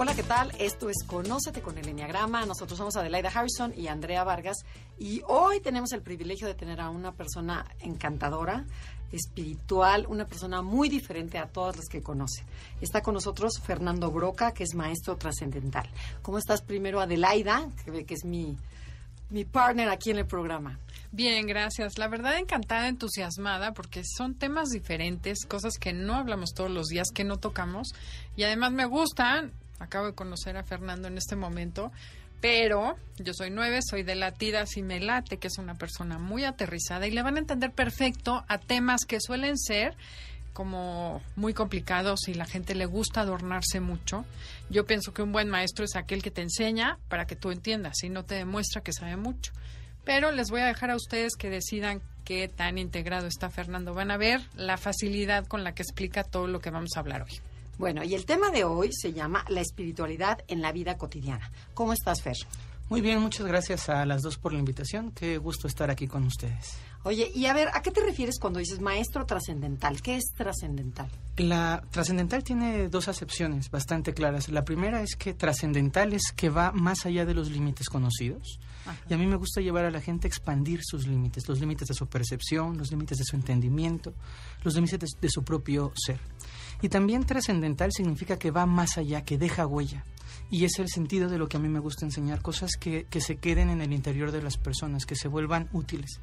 Hola, ¿qué tal? Esto es Conócete con el Enneagrama. Nosotros somos Adelaida Harrison y Andrea Vargas. Y hoy tenemos el privilegio de tener a una persona encantadora, espiritual, una persona muy diferente a todas las que conoce. Está con nosotros Fernando Broca, que es maestro trascendental. ¿Cómo estás primero, Adelaida, que es mi, mi partner aquí en el programa? Bien, gracias. La verdad encantada, entusiasmada, porque son temas diferentes, cosas que no hablamos todos los días, que no tocamos. Y además me gustan Acabo de conocer a Fernando en este momento, pero yo soy nueve, soy de Latidas y me late, que es una persona muy aterrizada y le van a entender perfecto a temas que suelen ser como muy complicados y la gente le gusta adornarse mucho. Yo pienso que un buen maestro es aquel que te enseña para que tú entiendas y no te demuestra que sabe mucho. Pero les voy a dejar a ustedes que decidan qué tan integrado está Fernando. Van a ver la facilidad con la que explica todo lo que vamos a hablar hoy. Bueno, y el tema de hoy se llama la espiritualidad en la vida cotidiana. ¿Cómo estás, Fer? Muy bien, muchas gracias a las dos por la invitación. Qué gusto estar aquí con ustedes. Oye, y a ver, ¿a qué te refieres cuando dices maestro trascendental? ¿Qué es trascendental? La trascendental tiene dos acepciones bastante claras. La primera es que trascendental es que va más allá de los límites conocidos. Y a mí me gusta llevar a la gente a expandir sus límites, los límites de su percepción, los límites de su entendimiento, los límites de su propio ser. Y también trascendental significa que va más allá, que deja huella. Y es el sentido de lo que a mí me gusta enseñar, cosas que, que se queden en el interior de las personas, que se vuelvan útiles.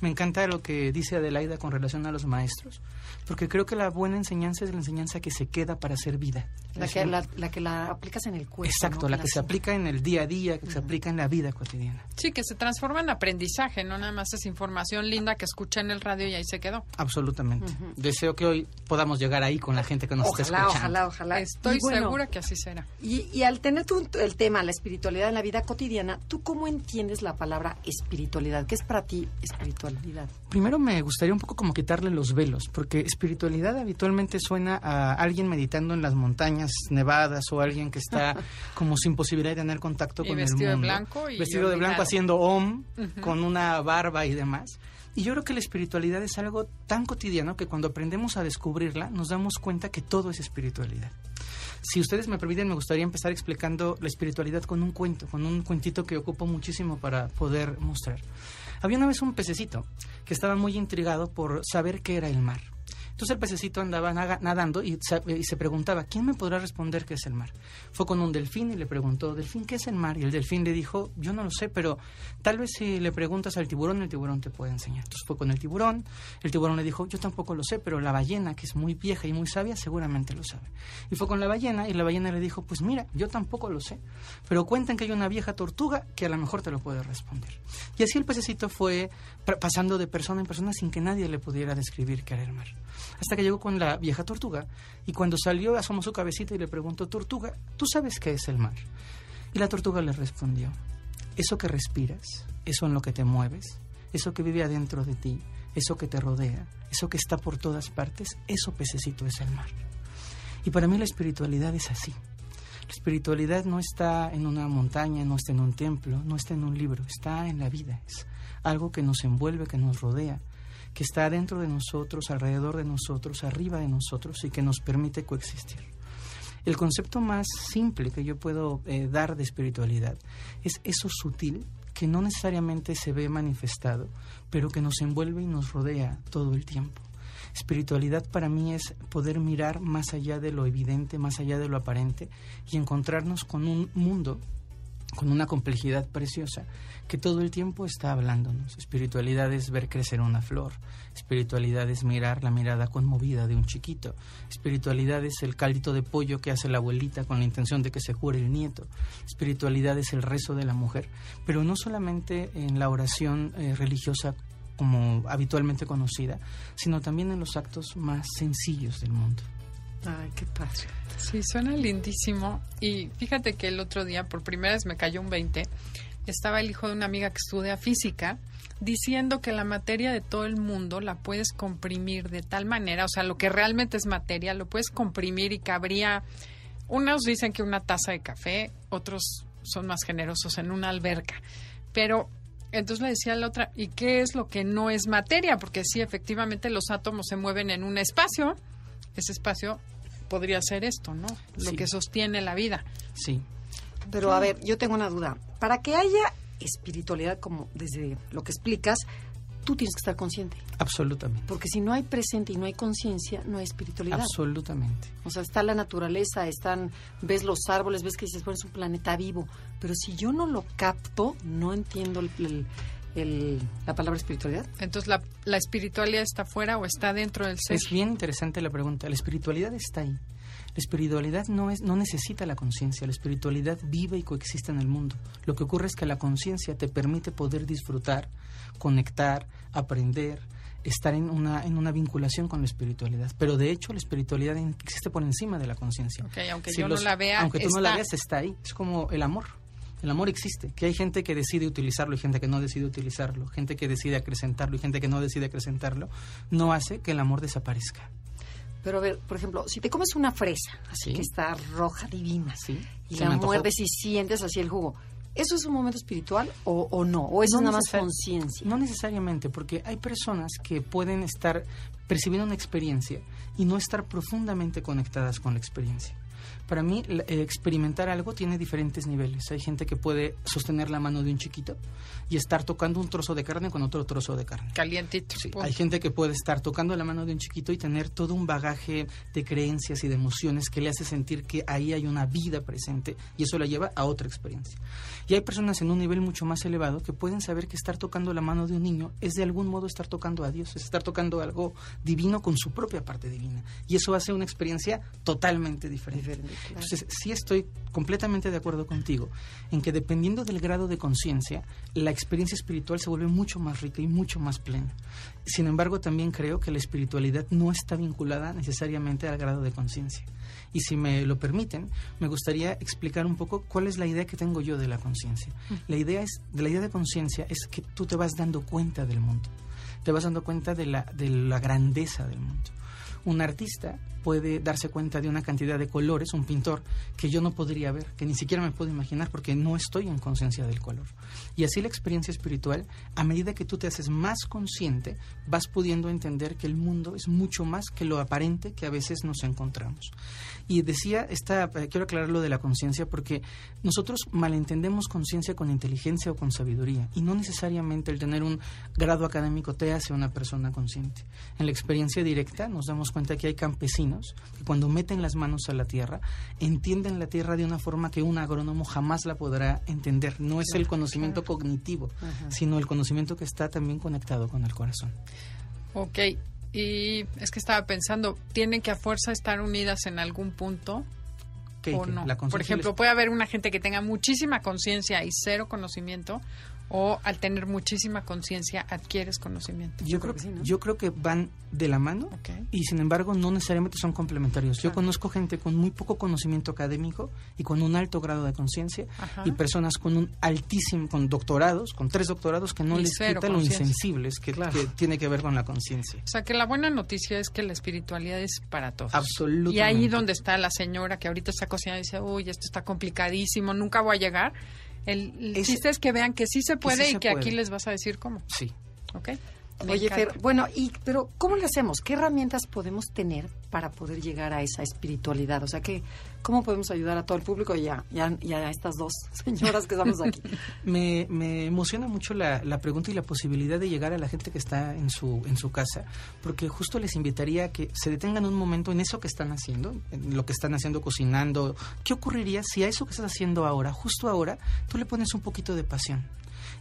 Me encanta lo que dice Adelaida con relación a los maestros, porque creo que la buena enseñanza es la enseñanza que se queda para hacer vida. La que la, que la aplicas en el cuerpo. Exacto, la que se aplica en el día a día, que se aplica en la vida cotidiana. Sí, que se transforma en aprendizaje, no nada más es información linda que escucha en el radio y ahí se quedó. Absolutamente. Deseo que hoy podamos llegar ahí con la gente que nos está escuchando. Ojalá, ojalá. Estoy segura que así será. Y, y al tener tú el tema, la espiritualidad en la vida cotidiana, ¿tú cómo entiendes la palabra espiritualidad? ¿Qué es para ti espiritualidad? Primero me gustaría un poco como quitarle los velos, porque espiritualidad habitualmente suena a alguien meditando en las montañas nevadas o alguien que está como sin posibilidad de tener contacto con el mundo. De blanco y vestido de blanco haciendo om, con una barba y demás. Y yo creo que la espiritualidad es algo tan cotidiano que cuando aprendemos a descubrirla nos damos cuenta que todo es espiritualidad. Si ustedes me permiten, me gustaría empezar explicando la espiritualidad con un cuento, con un cuentito que ocupo muchísimo para poder mostrar. Había una vez un pececito que estaba muy intrigado por saber qué era el mar. Entonces el pececito andaba nadando y se, preguntaba, ¿quién me podrá responder qué es el mar? Fue con un delfín y le preguntó, delfín, ¿qué es el mar? Y el delfín le dijo, yo no lo sé, pero tal vez si le preguntas al tiburón, el tiburón te puede enseñar. Entonces fue con el tiburón, el tiburón le dijo, yo tampoco lo sé, pero la ballena, que es muy vieja y muy sabia, seguramente lo sabe. Y fue con la ballena y la ballena le dijo, pues mira, yo tampoco lo sé, pero cuentan que hay una vieja tortuga que a lo mejor te lo puede responder. Y así el pececito fue pasando de persona en persona sin que nadie le pudiera describir qué era el mar hasta que llegó con la vieja tortuga y cuando salió asomó su cabecita y le preguntó, Tortuga, ¿tú sabes qué es el mar? Y la tortuga le respondió, eso que respiras, eso en lo que te mueves, eso que vive adentro de ti, eso que te rodea, eso que está por todas partes, eso pececito es el mar. Y para mí la espiritualidad es así. La espiritualidad no está en una montaña, no está en un templo, no está en un libro, está en la vida. Es algo que nos envuelve, que nos rodea, que está dentro de nosotros, alrededor de nosotros, arriba de nosotros y que nos permite coexistir. El concepto más simple que yo puedo eh, dar de espiritualidad es eso sutil que no necesariamente se ve manifestado, pero que nos envuelve y nos rodea todo el tiempo. Espiritualidad para mí es poder mirar más allá de lo evidente, más allá de lo aparente y encontrarnos con un mundo con una complejidad preciosa que todo el tiempo está hablándonos. Espiritualidad es ver crecer una flor, espiritualidad es mirar la mirada conmovida de un chiquito, espiritualidad es el caldito de pollo que hace la abuelita con la intención de que se cure el nieto, espiritualidad es el rezo de la mujer, pero no solamente en la oración eh, religiosa como habitualmente conocida, sino también en los actos más sencillos del mundo. Ay, qué padre. Sí, suena lindísimo. Y fíjate que el otro día, por primera vez me cayó un 20, estaba el hijo de una amiga que estudia física diciendo que la materia de todo el mundo la puedes comprimir de tal manera, o sea, lo que realmente es materia, lo puedes comprimir y cabría, unos dicen que una taza de café, otros son más generosos en una alberca, pero entonces le decía a la otra, ¿y qué es lo que no es materia? Porque sí, efectivamente los átomos se mueven en un espacio, ese espacio podría ser esto, ¿no? Lo Sí. que sostiene la vida. Sí. Pero a ver, yo tengo una duda. Para que haya espiritualidad, como desde lo que explicas, tú tienes que estar consciente. Absolutamente. Porque si no hay presente y no hay conciencia, no hay espiritualidad. Absolutamente. O sea, está la naturaleza, están, ves los árboles, ves que dices, bueno, es un planeta vivo. Pero si yo no lo capto, no entiendo el, el- el- la palabra espiritualidad. Entonces, ¿la, la espiritualidad está fuera o está dentro del ser? Es bien interesante la pregunta. La espiritualidad está ahí. La espiritualidad no, es, no necesita la conciencia. La espiritualidad vive y coexiste en el mundo. Lo que ocurre es que la conciencia te permite poder disfrutar, conectar, aprender, estar en una, en una vinculación con la espiritualidad. Pero de hecho la espiritualidad existe por encima de la conciencia. Ok, aunque Si yo los- no la vea, Aunque tú no la veas, está ahí. Es como el amor. El amor existe. Que hay gente que decide utilizarlo y gente que no decide utilizarlo. Gente que decide acrecentarlo y gente que no decide acrecentarlo. No hace que el amor desaparezca. Pero a ver, por ejemplo, si te comes una fresa, así Sí. que está roja, divina, Sí. y Se la muerdes y sientes así el jugo, ¿eso es un momento espiritual o, o no? ¿O eso No es nada más conciencia? No necesariamente, porque hay personas que pueden estar percibiendo una experiencia y no estar profundamente conectadas con la experiencia. Para mí, eh, experimentar algo tiene diferentes niveles. Hay gente que puede sostener la mano de un chiquito y estar tocando un trozo de carne con otro trozo de carne. Calientito. Sí, punto. hay gente que puede estar tocando la mano de un chiquito y tener todo un bagaje de creencias y de emociones que le hace sentir que ahí hay una vida presente y eso la lleva a otra experiencia. Y hay personas en un nivel mucho más elevado que pueden saber que estar tocando la mano de un niño es de algún modo estar tocando a Dios, es estar tocando algo divino con su propia parte divina. Y eso hace una experiencia totalmente diferente. Diferente, claro. Entonces, sí estoy completamente de acuerdo contigo en que dependiendo del grado de conciencia, la experiencia espiritual se vuelve mucho más rica y mucho más plena. Sin embargo, también creo que la espiritualidad no está vinculada necesariamente al grado de conciencia. Y si me lo permiten, me gustaría explicar un poco cuál es la idea que tengo yo de la conciencia. La idea es de la idea de conciencia es que tú te vas dando cuenta del mundo. Te vas dando cuenta de la de la grandeza del mundo. Un artista puede darse cuenta de una cantidad de colores, un pintor, que yo no podría ver, que ni siquiera me puedo imaginar porque no estoy en conciencia del color. Y así la experiencia espiritual, a medida que tú te haces más consciente, vas pudiendo entender que el mundo es mucho más que lo aparente que a veces nos encontramos. Y decía, esta, eh, quiero aclarar lo de la conciencia porque nosotros malentendemos conciencia con inteligencia o con sabiduría y no necesariamente el tener un grado académico te hace una persona consciente. En la experiencia directa nos damos cuenta que hay campesinos que cuando meten las manos a la tierra entienden la tierra de una forma que un agrónomo jamás la podrá entender. No es el conocimiento cognitivo, sino el conocimiento que está también conectado con el corazón. Ok, y es que estaba pensando, ¿tienen que a fuerza estar unidas en algún punto ¿Qué- o no? La Por ejemplo, les- puede haber una gente que tenga muchísima conciencia y cero conocimiento, o al tener muchísima conciencia adquieres conocimiento. yo, creo creo, que sí, ¿no? yo creo que van de la mano y sin embargo no necesariamente son complementarios. Yo conozco gente con muy poco conocimiento académico y con un alto grado de conciencia y personas con un altísimo, con doctorados, con tres doctorados que no Y les quita lo insensibles que, que tiene que ver con la conciencia. O sea, que la buena noticia es que la espiritualidad es para todos. Absolutamente. Y ahí donde está la señora que ahorita está cocinando y dice, uy, esto está complicadísimo, nunca voy a llegar. El, chiste es que vean que sí se puede sí y se que aquí les vas a decir cómo. Sí. ¿Ok? Me Oye, encanta. Fer, bueno, y, pero ¿cómo le hacemos? ¿Qué herramientas podemos tener para poder llegar a esa espiritualidad? O sea, que, ¿cómo podemos ayudar a todo el público y a, estas dos señoras que estamos aquí? Me, me emociona mucho la, la pregunta y la posibilidad de llegar a la gente que está en su, en su casa, porque justo les invitaría a que se detengan un momento en eso que están haciendo, en lo que están haciendo cocinando. ¿Qué ocurriría si a eso que estás haciendo ahora, justo ahora, tú le pones un poquito de pasión?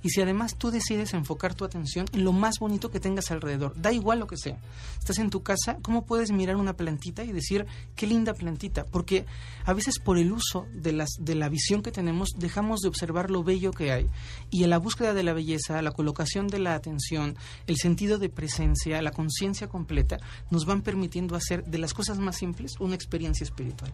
Y si además tú decides enfocar tu atención en lo más bonito que tengas alrededor, da igual lo que sea. Estás en tu casa, ¿cómo puedes mirar una plantita y decir, qué linda plantita? Porque a veces por el uso de, las, de la visión que tenemos, dejamos de observar lo bello que hay. Y en la búsqueda de la belleza, la colocación de la atención, el sentido de presencia, la conciencia completa, nos van permitiendo hacer de las cosas más simples una experiencia espiritual.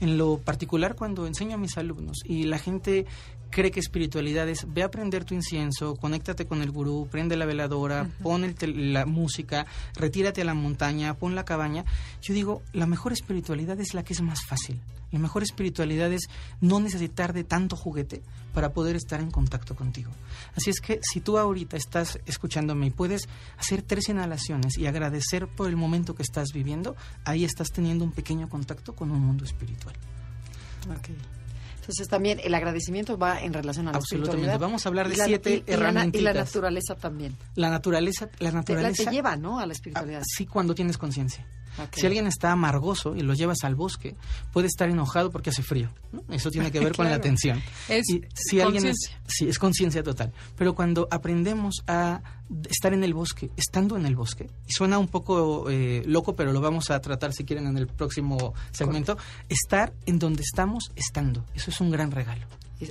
En lo particular, cuando enseño a mis alumnos y la gente cree que espiritualidad es ve a prender tu incienso, conéctate con el gurú, prende la veladora, pon la música, retírate a la montaña, pon la cabaña. Yo digo, la mejor espiritualidad es la que es más fácil. La mejor espiritualidad es no necesitar de tanto juguete para poder estar en contacto contigo. Así es que si tú ahorita estás escuchándome y puedes hacer tres inhalaciones y agradecer por el momento que estás viviendo, ahí estás teniendo un pequeño contacto con un mundo espiritual. Okay. Entonces también el agradecimiento va en relación a la Absolutamente. Vamos a hablar de siete herramientas. Y la naturaleza también. La naturaleza, la naturaleza. te lleva, ¿no? A la espiritualidad. sí, cuando tienes conciencia. Si alguien está amargoso y lo llevas al bosque, puede estar enojado porque hace frío. Eso tiene que ver con la atención. Es si alguien es, sí, es conciencia total. Pero cuando aprendemos a estar en el bosque, estando en el bosque, y suena un poco eh, loco, pero lo vamos a tratar si quieren en el próximo segmento, estar en donde estamos estando. Eso es un gran regalo.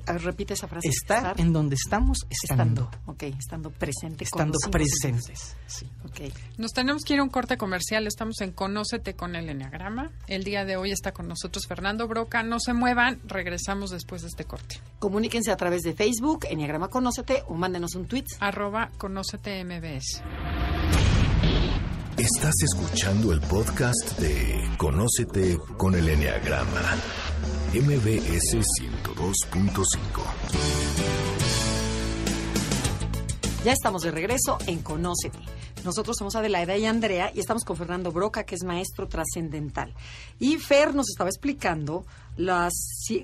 Repite esa frase. Estar, en donde estamos estando. estando. Ok, estando presente. Estando presentes. Sí. Okay. Nos tenemos que ir a un corte comercial. Estamos en Conócete con el Enneagrama. El día de hoy está con nosotros Fernando Broca. No se muevan. Regresamos después de este corte. Comuníquense a través de Facebook, Enneagrama Conócete, o mándenos un tweet. Arroba Conócete MBS. Estás escuchando el podcast de Conócete con el Enneagrama. MBS 102.5. Ya estamos de regreso en Conócete. Nosotros somos Adelaida y Andrea y estamos con Fernando Broca, que es maestro trascendental. Y Fer nos estaba explicando las...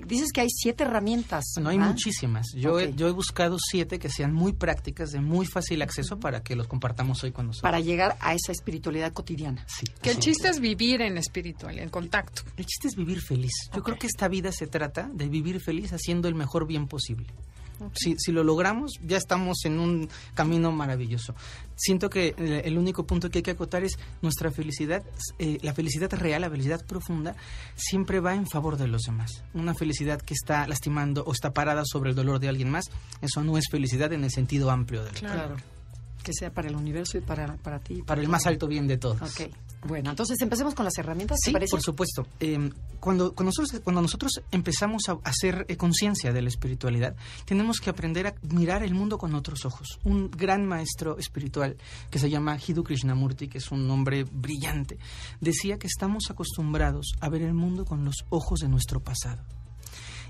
Dices que hay siete herramientas. No, hay muchísimas. Yo, he, yo he buscado siete que sean muy prácticas, de muy fácil acceso para que los compartamos hoy con nosotros. Para llegar a esa espiritualidad cotidiana. Sí. Que el chiste es vivir en espiritual, en contacto. El chiste es vivir feliz. Yo creo que esta vida se trata de vivir feliz haciendo el mejor bien posible. Si, si, lo logramos, ya estamos en un camino maravilloso. Siento que el único punto que hay que acotar es nuestra felicidad, eh, la felicidad real, la felicidad profunda, siempre va en favor de los demás. Una felicidad que está lastimando o está parada sobre el dolor de alguien más, eso no es felicidad en el sentido amplio del claro. Que sea para el universo y para, para ti. Para, el más alto bien de todos. Okay. Bueno, entonces empecemos con las herramientas. sí, por supuesto. Em, cuando, cuando, nosotros, cuando nosotros empezamos a hacer eh, conciencia de la espiritualidad, tenemos que aprender a mirar el mundo con otros ojos. Un gran maestro espiritual que se llama Hiddu Krishnamurti, que es un hombre brillante, decía que estamos acostumbrados a ver el mundo con los ojos de nuestro pasado.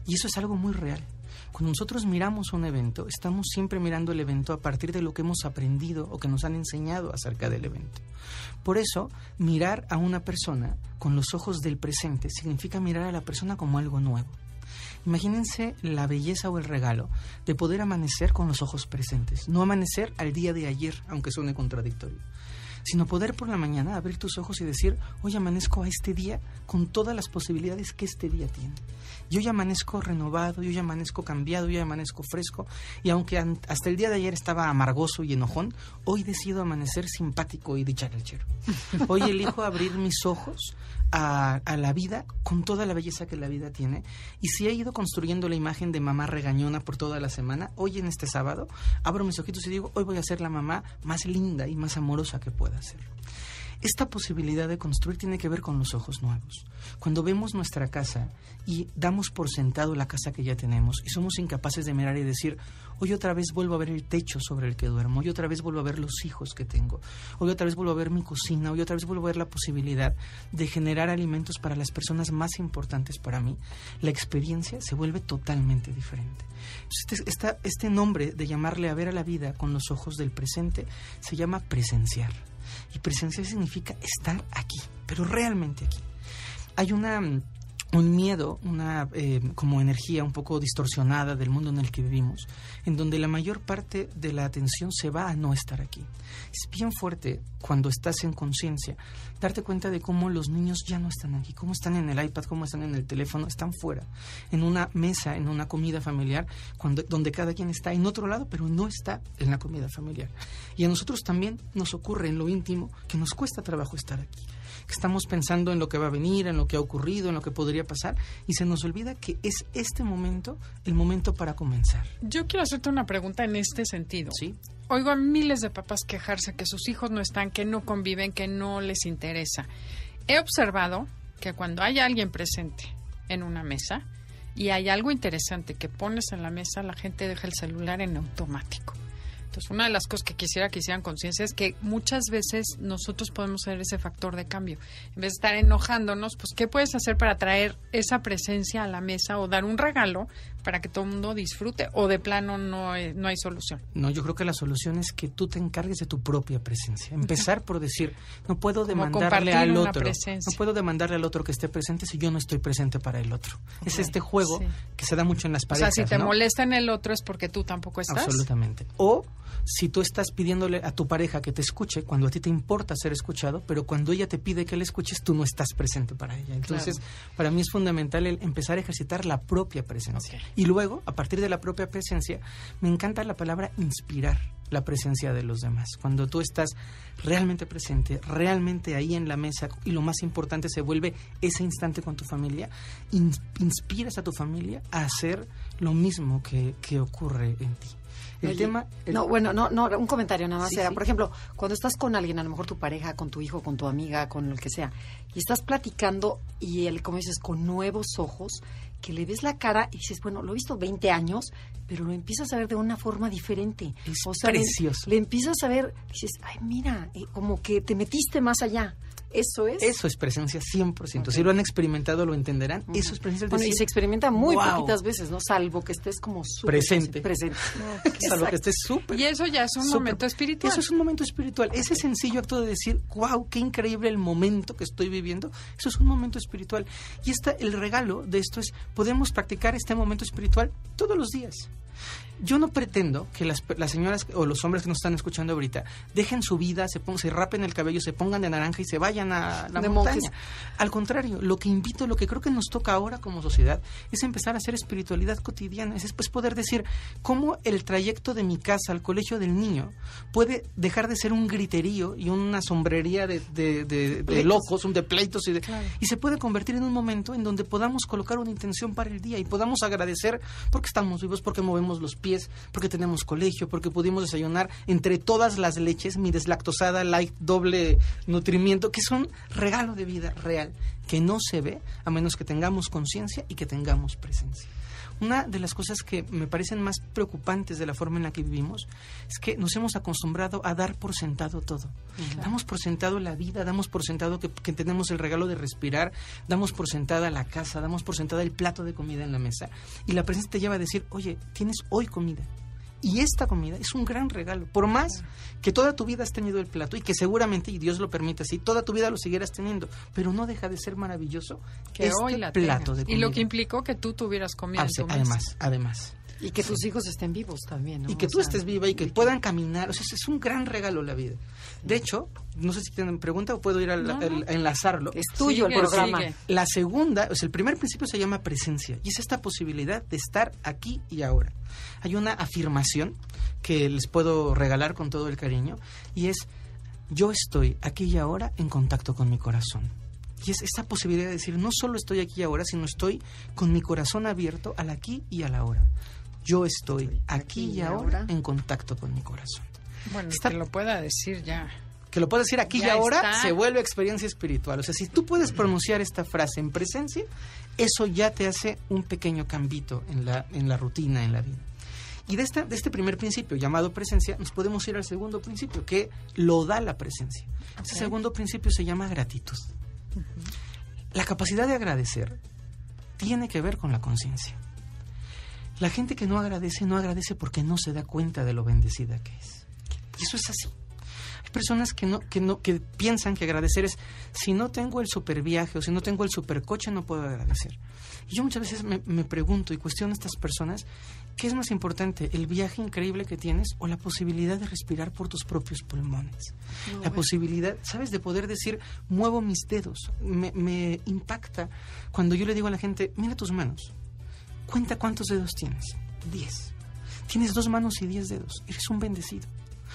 Y eso es algo muy real. Cuando nosotros miramos un evento, estamos siempre mirando el evento a partir de lo que hemos aprendido o que nos han enseñado acerca del evento. Por eso, mirar a una persona con los ojos del presente significa mirar a la persona como algo nuevo. Imagínense la belleza o el regalo de poder amanecer con los ojos presentes, no amanecer al día de ayer, aunque suene contradictorio sino poder por la mañana abrir tus ojos y decir, hoy amanezco a este día con todas las posibilidades que este día tiene. Yo ya amanezco renovado, yo ya amanezco cambiado, yo ya amanezco fresco, y aunque hasta el día de ayer estaba amargoso y enojón, hoy decido amanecer simpático y dicharachero. Hoy elijo abrir mis ojos a, a, la vida con toda la belleza que la vida tiene. Y si he ido construyendo la imagen de mamá regañona por toda la semana, hoy en este sábado abro mis ojitos y digo, hoy voy a ser la mamá más linda y más amorosa que pueda ser. Esta posibilidad de construir tiene que ver con los ojos nuevos. Cuando vemos nuestra casa y damos por sentado la casa que ya tenemos y somos incapaces de mirar y decir, hoy otra vez vuelvo a ver el techo sobre el que duermo, hoy otra vez vuelvo a ver los hijos que tengo, hoy otra vez vuelvo a ver mi cocina, hoy otra vez vuelvo a ver la posibilidad de generar alimentos para las personas más importantes para mí, la experiencia se vuelve totalmente diferente. Este, este nombre de llamarle a ver a la vida con los ojos del presente se llama presenciar. Y presenciar significa estar aquí, pero realmente aquí. Hay una un miedo, una eh, como energía un poco distorsionada del mundo en el que vivimos, en donde la mayor parte de la atención se va a no estar aquí. Es bien fuerte cuando estás en conciencia darte cuenta de cómo los niños ya no están aquí, cómo están en el iPad, cómo están en el teléfono, están fuera, en una mesa, en una comida familiar, cuando, donde cada quien está en otro lado, pero no está en la comida familiar. Y a nosotros también nos ocurre en lo íntimo que nos cuesta trabajo estar aquí que estamos pensando en lo que va a venir, en lo que ha ocurrido, en lo que podría pasar, y se nos olvida que es este momento el momento para comenzar. Yo quiero hacerte una pregunta en este sentido. Sí. Oigo a miles de papás quejarse que sus hijos no están, que no conviven, que no les interesa. He observado que cuando hay alguien presente en una mesa y hay algo interesante que pones en la mesa, la gente deja el celular en automático. Entonces, una de las cosas que quisiera que hicieran conciencia es que muchas veces nosotros podemos ser ese factor de cambio. En vez de estar enojándonos, pues, ¿qué puedes hacer para traer esa presencia a la mesa o dar un regalo para que todo el mundo disfrute? ¿O de plano no hay, no hay solución? No, yo creo que la solución es que tú te encargues de tu propia presencia. Empezar por decir, no puedo demandarle al otro. No puedo demandarle al otro que esté presente si yo no estoy presente para el otro. Es este juego que se da mucho en las parejas. O sea, si te molesta en el otro es porque tú tampoco estás. Absolutamente. O si tú estás pidiéndole a tu pareja que te escuche cuando a ti te importa ser escuchado, pero cuando ella te pide que le escuches, tú no estás presente para ella. Entonces, para mí es fundamental el empezar a ejercitar la propia presencia. Y luego, a partir de la propia presencia, me encanta la palabra inspirar la presencia de los demás. Cuando tú estás realmente presente, realmente ahí en la mesa y lo más importante se vuelve ese instante con tu familia, inspiras a tu familia a hacer lo mismo que, que ocurre en ti. El tema... No, bueno, no, no, un comentario nada más. era, Por ejemplo, cuando estás con alguien, a lo mejor tu pareja, con tu hijo, con tu amiga, con el que sea, y estás platicando y él, como dices, con nuevos ojos, que le ves la cara y dices, bueno, lo he visto 20 años, pero lo empiezas a ver de una forma diferente. Es precioso. Le, empiezas a ver, dices, ay, mira, eh, como que te metiste más allá. ¿Eso es? Eso es presencia 100%. Si lo han experimentado, lo entenderán. Eso es presencia. Bueno, y se experimenta muy poquitas veces, ¿no? Salvo que estés como súper presente. presente. Salvo que estés súper. Y eso ya es un momento espiritual. Eso es un momento espiritual. Ese sencillo acto de decir, wow, qué increíble el momento que estoy viviendo. Eso es un momento espiritual. Y esta, el regalo de esto es, podemos practicar este momento espiritual todos los días. Yo no pretendo que las, señoras o los hombres que nos están escuchando ahorita dejen su vida, se, pongan, se rapen el cabello, se pongan de naranja y se vayan a la montaña. Al contrario, lo que invito, lo que creo que nos toca ahora como sociedad es empezar a hacer espiritualidad cotidiana. Es pues poder decir cómo el trayecto de mi casa al colegio del niño puede dejar de ser un griterío y una sombrería de, de, locos, un de pleitos y, de, y se puede convertir en un momento en donde podamos colocar una intención para el día y podamos agradecer porque estamos vivos, porque movemos los pies porque tenemos colegio, porque pudimos desayunar entre todas las leches, mi deslactosada, light, doble nutrimiento, que son regalo de vida real, que no se ve a menos que tengamos conciencia y que tengamos presencia. Una de las cosas que me parecen más preocupantes de la forma en la que vivimos es que nos hemos acostumbrado a dar por sentado todo. Damos por sentado la vida, damos por sentado que, que, tenemos el regalo de respirar, damos por sentada la casa, damos por sentada el plato de comida en la mesa. Y la presencia te lleva a decir, oye, tienes hoy comida. Y esta comida es un gran regalo. Por más que toda tu vida has tenido el plato y que seguramente, y Dios lo permite así, toda tu vida lo siguieras teniendo, pero no deja de ser maravilloso que este hoy la plato de comida. Y lo que implicó que tú tuvieras comida. además, además. Y que tus hijos estén vivos también, ¿no? Y que tú estés viva y que, puedan caminar. O sea, es un gran regalo la vida. De hecho, no sé si tienen pregunta o puedo ir a, enlazarlo. Es tuyo el programa. La segunda, o sea, el primer principio se llama presencia y es esta posibilidad de estar aquí y ahora. Hay una afirmación que les puedo regalar con todo el cariño y es yo estoy aquí y ahora en contacto con mi corazón. Y es esta posibilidad de decir, no solo estoy aquí y ahora, sino estoy con mi corazón abierto al aquí y a la ahora yo estoy aquí y ahora en contacto con mi corazón. Bueno, que lo pueda decir ya. Que lo pueda decir aquí y ahora se vuelve experiencia espiritual. O sea, si tú puedes pronunciar esta frase en presencia, eso ya te hace un pequeño cambito en la, en la rutina, en la vida. Y de, esta, de este primer principio llamado presencia, nos podemos ir al segundo principio, que lo da la presencia. Ese segundo principio se llama gratitud. La capacidad de agradecer tiene que ver con la conciencia. La gente que no agradece, no agradece porque no se da cuenta de lo bendecida que es. Y eso es así. Hay personas que no, que no, que piensan que agradecer es si no tengo el super viaje o si no tengo el super coche no puedo agradecer. Y yo muchas veces me, me pregunto y cuestiono a estas personas ¿Qué es más importante, el viaje increíble que tienes o la posibilidad de respirar por tus propios pulmones? la posibilidad, ¿sabes?, de poder decir, muevo mis dedos. Me, me impacta cuando yo le digo a la gente, mira tus manos, cuenta cuántos dedos tienes. Diez. Tienes dos manos y diez dedos. Eres un bendecido.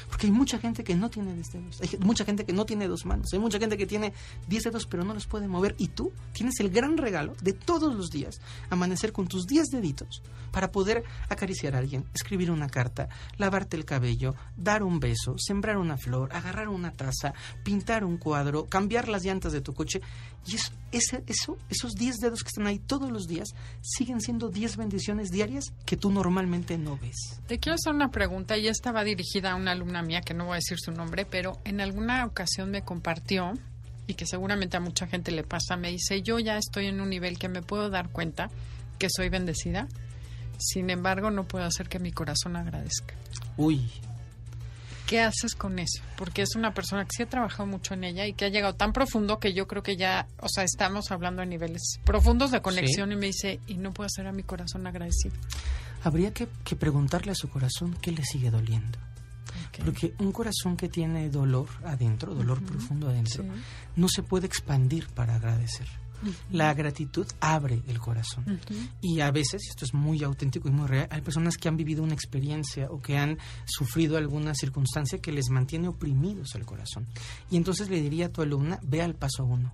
Porque hay mucha gente que no tiene 10 dedos, hay mucha gente que no tiene dos manos, hay mucha gente que tiene 10 dedos pero no los puede mover. Y tú tienes el gran regalo de todos los días amanecer con tus 10 deditos para poder acariciar a alguien, escribir una carta, lavarte el cabello, dar un beso, sembrar una flor, agarrar una taza, pintar un cuadro, cambiar las llantas de tu coche. Y es, ese, eso, esos 10 dedos que están ahí todos los días siguen siendo 10 bendiciones diarias que tú normalmente no ves. Te quiero hacer una pregunta y esta va dirigida a una alumna mía que no voy a decir su nombre, pero en alguna ocasión me compartió y que seguramente a mucha gente le pasa, me dice, yo ya estoy en un nivel que me puedo dar cuenta que soy bendecida, sin embargo no puedo hacer que mi corazón agradezca. Uy, ¿Qué haces con eso? Porque es una persona que sí ha trabajado mucho en ella y que ha llegado tan profundo que yo creo que ya, o sea, estamos hablando de niveles profundos de conexión y me dice, y no puedo hacer a mi corazón agradecido. Habría que, preguntarle a su corazón qué le sigue doliendo. Porque un corazón que tiene dolor adentro, dolor profundo adentro, no se puede expandir para agradecer. La gratitud abre el corazón. Y a veces, esto es muy auténtico y muy real, hay personas que han vivido una experiencia o que han sufrido alguna circunstancia que les mantiene oprimidos el corazón. Y entonces le diría a tu alumna, ve al paso uno.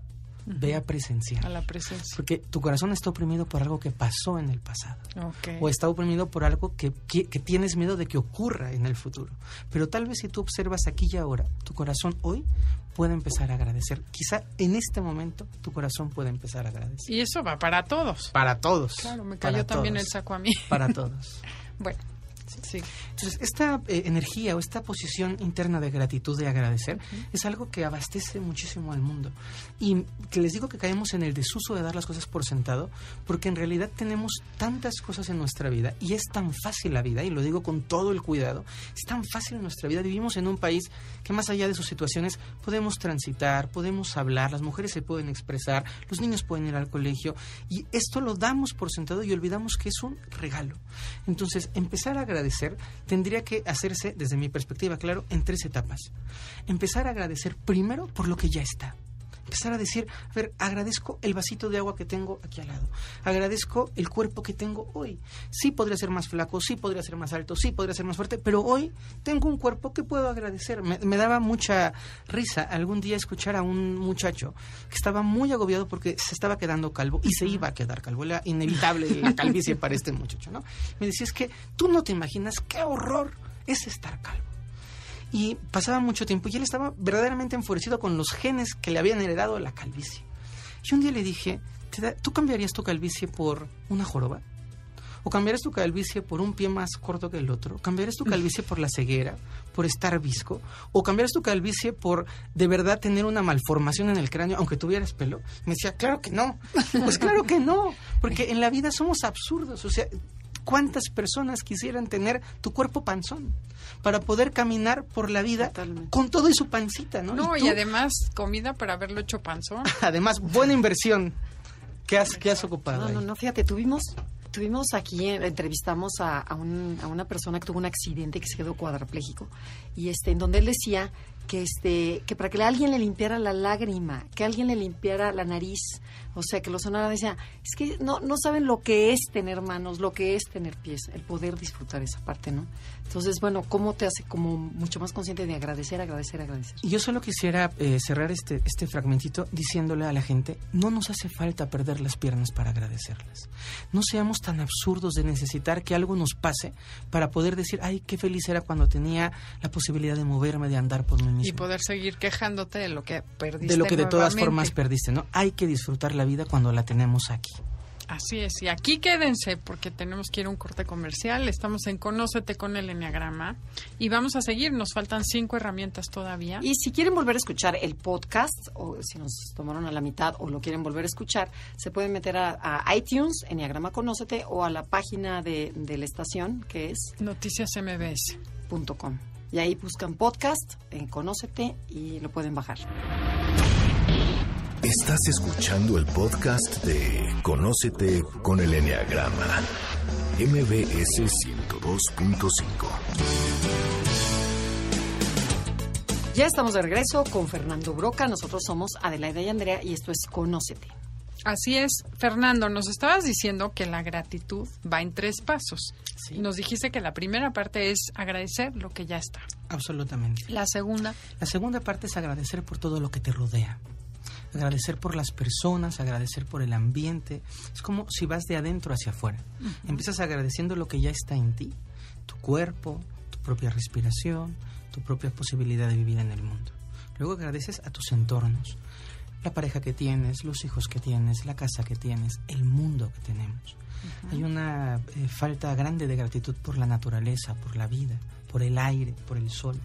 Ve a presenciar. A la presencia. Porque tu corazón está oprimido por algo que pasó en el pasado. O está oprimido por algo que, que, tienes miedo de que ocurra en el futuro. Pero tal vez si tú observas aquí y ahora, tu corazón hoy puede empezar a agradecer. Quizá en este momento tu corazón puede empezar a agradecer. Y eso va para todos. Para todos. Claro, me cayó también el saco a mí. Para todos. bueno. Sí. Entonces, esta eh, energía o esta posición interna de gratitud, de agradecer, es algo que abastece muchísimo al mundo. Y que les digo que caemos en el desuso de dar las cosas por sentado, porque en realidad tenemos tantas cosas en nuestra vida y es tan fácil la vida, y lo digo con todo el cuidado, es tan fácil en nuestra vida. Vivimos en un país que más allá de sus situaciones podemos transitar, podemos hablar, las mujeres se pueden expresar, los niños pueden ir al colegio, y esto lo damos por sentado y olvidamos que es un regalo. Entonces, empezar a agradecer agradecer tendría que hacerse, desde mi perspectiva, claro, en tres etapas. Empezar a agradecer primero por lo que ya está. Empezar a decir, a ver, agradezco el vasito de agua que tengo aquí al lado. Agradezco el cuerpo que tengo hoy. Sí podría ser más flaco, sí podría ser más alto, sí podría ser más fuerte, pero hoy tengo un cuerpo que puedo agradecer. Me, me daba mucha risa algún día escuchar a un muchacho que estaba muy agobiado porque se estaba quedando calvo y se iba a quedar calvo. Era inevitable la calvicie para este muchacho, ¿no? Me decía, es que tú no te imaginas qué horror es estar calvo. Y pasaba mucho tiempo y él estaba verdaderamente enfurecido con los genes que le habían heredado la calvicie. Y un día le dije, ¿tú cambiarías tu calvicie por una joroba? ¿O cambiarías tu calvicie por un pie más corto que el otro? ¿Cambiarías tu calvicie por la ceguera? ¿Por estar visco? ¿O cambiarías tu calvicie por de verdad tener una malformación en el cráneo aunque tuvieras pelo? Me decía, claro que no. Pues claro que no. Porque en la vida somos absurdos. O sea, ¿cuántas personas quisieran tener tu cuerpo panzón? Para poder caminar por la vida con todo y su pancita, ¿no? No, y, además comida para haberlo hecho panzón. además, buena inversión. ¿Qué has, qué has ocupado? No, no, no, fíjate, tuvimos Tuvimos aquí, eh, entrevistamos a, a, un, a, una persona que tuvo un accidente que se quedó cuadrapléjico y este, en donde él decía que este que para que alguien le limpiara la lágrima, que alguien le limpiara la nariz, o sea, que los sonara decía, es que no no saben lo que es tener manos, lo que es tener pies, el poder disfrutar esa parte, ¿no? Entonces, bueno, ¿cómo te hace como mucho más consciente de agradecer, agradecer, agradecer? Y yo solo quisiera eh, cerrar este este fragmentito diciéndole a la gente, no nos hace falta perder las piernas para agradecerlas. No seamos tan absurdos de necesitar que algo nos pase para poder decir, ay, qué feliz era cuando tenía la posibilidad de moverme, de andar por mí y poder seguir quejándote de lo que perdiste. De lo que de todas formas perdiste, ¿no? Hay que disfrutar la vida cuando la tenemos aquí. Así es, y aquí quédense porque tenemos que ir a un corte comercial. Estamos en Conócete con el Enneagrama y vamos a seguir. Nos faltan cinco herramientas todavía. Y si quieren volver a escuchar el podcast, o si nos tomaron a la mitad o lo quieren volver a escuchar, se pueden meter a, iTunes, Enneagrama Conócete, o a la página de, de la estación que es noticiasmbs.com Y ahí buscan podcast en Conócete y lo pueden bajar. Estás escuchando el podcast de Conócete con el Enneagrama, MBS 102.5. Ya estamos de regreso con Fernando Broca. Nosotros somos Adelaida y Andrea y esto es Conócete. Así es, Fernando, nos estabas diciendo que la gratitud va en tres pasos. Sí. Nos dijiste que la primera parte es agradecer lo que ya está. Absolutamente. La segunda, La segunda parte es agradecer por todo lo que te rodea. Agradecer por las personas, agradecer por el ambiente. Es como si vas de adentro hacia afuera. Empiezas agradeciendo lo que ya está en ti, tu cuerpo, tu propia respiración, tu propia posibilidad de vivir en el mundo. Luego agradeces a tus entornos, la pareja que tienes, los hijos que tienes, la casa que tienes, el mundo que tenemos. Hay una eh, falta grande de gratitud por la naturaleza, por la vida, por el aire, por el sol.